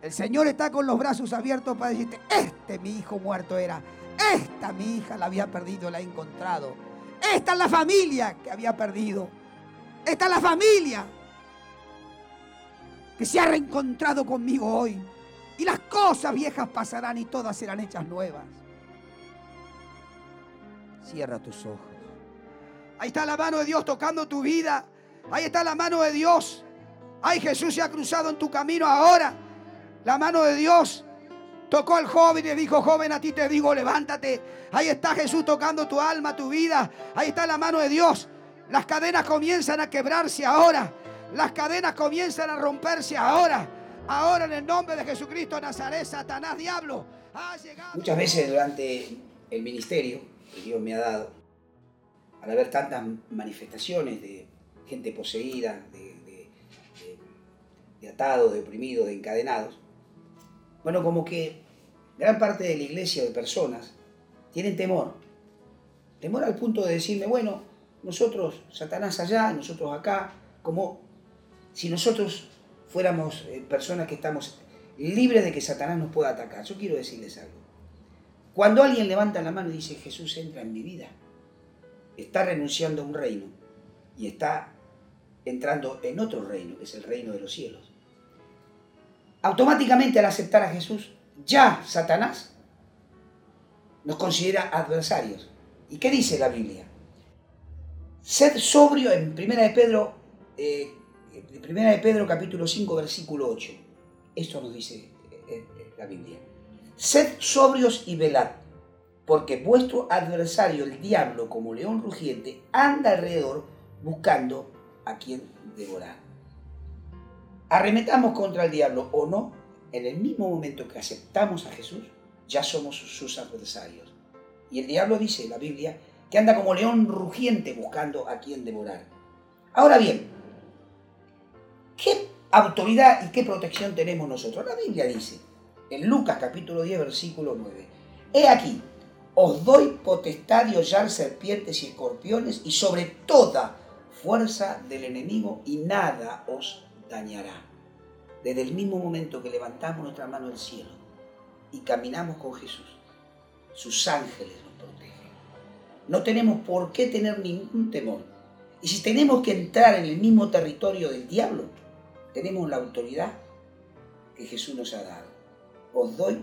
El Señor está con los brazos abiertos para decirte, este mi hijo muerto era, esta mi hija la había perdido, la he encontrado. Esta es la familia que había perdido. Esta es la familia que se ha reencontrado conmigo hoy. Y las cosas viejas pasarán y todas serán hechas nuevas. Cierra tus ojos. Ahí está la mano de Dios tocando tu vida. Ahí está la mano de Dios. Ay, Jesús se ha cruzado en tu camino ahora. La mano de Dios tocó al joven y le dijo, joven, a ti te digo, levántate. Ahí está Jesús tocando tu alma, tu vida. Ahí está la mano de Dios. Las cadenas comienzan a quebrarse ahora. Las cadenas comienzan a romperse ahora. Ahora en el nombre de Jesucristo Nazaret, Satanás, diablo, ha llegado. Muchas veces durante el ministerio que Dios me ha dado, al haber tantas manifestaciones de gente poseída, de, de atados, de oprimidos, de encadenados, bueno, como que gran parte de la iglesia de personas tienen temor. Temor al punto de decirme, bueno, nosotros, Satanás allá, nosotros acá, como si nosotros fuéramos eh, personas que estamos libres de que Satanás nos pueda atacar. Yo quiero decirles algo. Cuando alguien levanta la mano y dice, Jesús entra en mi vida, está renunciando a un reino y está entrando en otro reino, que es el reino de los cielos. Automáticamente al aceptar a Jesús, ya Satanás nos considera adversarios. ¿Y qué dice la Biblia? Sed sobrio en Primera de Pedro eh, Primera de Pedro capítulo 5 versículo 8. Esto nos dice eh, eh, la Biblia. Sed sobrios y velad, porque vuestro adversario, el diablo, como león rugiente, anda alrededor buscando a quien devorar. Arremetamos contra el diablo o no, en el mismo momento que aceptamos a Jesús, ya somos sus adversarios. Y el diablo dice en la Biblia que anda como león rugiente buscando a quien devorar. Ahora bien, ¿Qué autoridad y qué protección tenemos nosotros? La Biblia dice, en Lucas capítulo 10, versículo 9, He aquí, os doy potestad de hollar serpientes y escorpiones y sobre toda fuerza del enemigo y nada os dañará. Desde el mismo momento que levantamos nuestra mano al cielo y caminamos con Jesús, sus ángeles nos protegen. No tenemos por qué tener ningún temor. Y si tenemos que entrar en el mismo territorio del diablo, tenemos la autoridad que Jesús nos ha dado. Os doy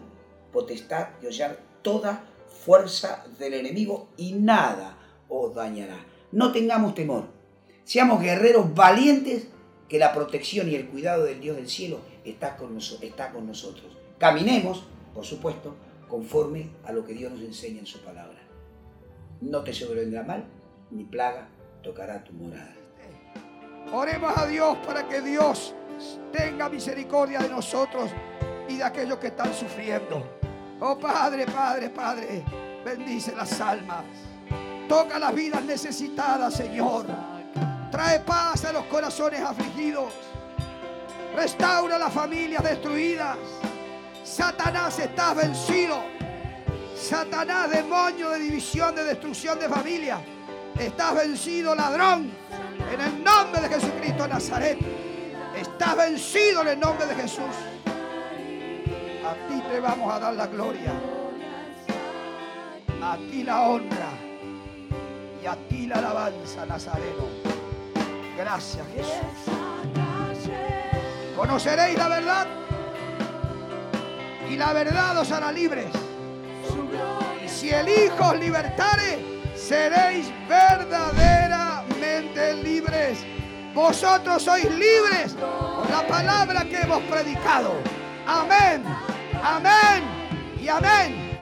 potestad de hollar toda fuerza del enemigo y nada os dañará. No tengamos temor. Seamos guerreros valientes que la protección y el cuidado del Dios del cielo está con, nosotros. Caminemos, por supuesto, conforme a lo que Dios nos enseña en su palabra. No te sobrevendrá mal, ni plaga tocará tu morada. Oremos a Dios para que Dios tenga misericordia de nosotros y de aquellos que están sufriendo. Oh Padre, Padre, Padre, bendice las almas. Toca las vidas necesitadas, Señor. Trae paz a los corazones afligidos. Restaura las familias destruidas. Satanás está vencido. Satanás, demonio de división, de destrucción de familia. Estás vencido, ladrón. En el nombre de Jesucristo Nazaret. Estás vencido en el nombre de Jesús. A ti te vamos a dar la gloria. A ti la honra. Y a ti la alabanza, Nazareno. Gracias, Jesús. Conoceréis la verdad. Y la verdad os hará libres. Y si el Hijo os libertare, seréis verdaderamente libres. Vosotros sois libres por la palabra que hemos predicado. Amén, amén y amén.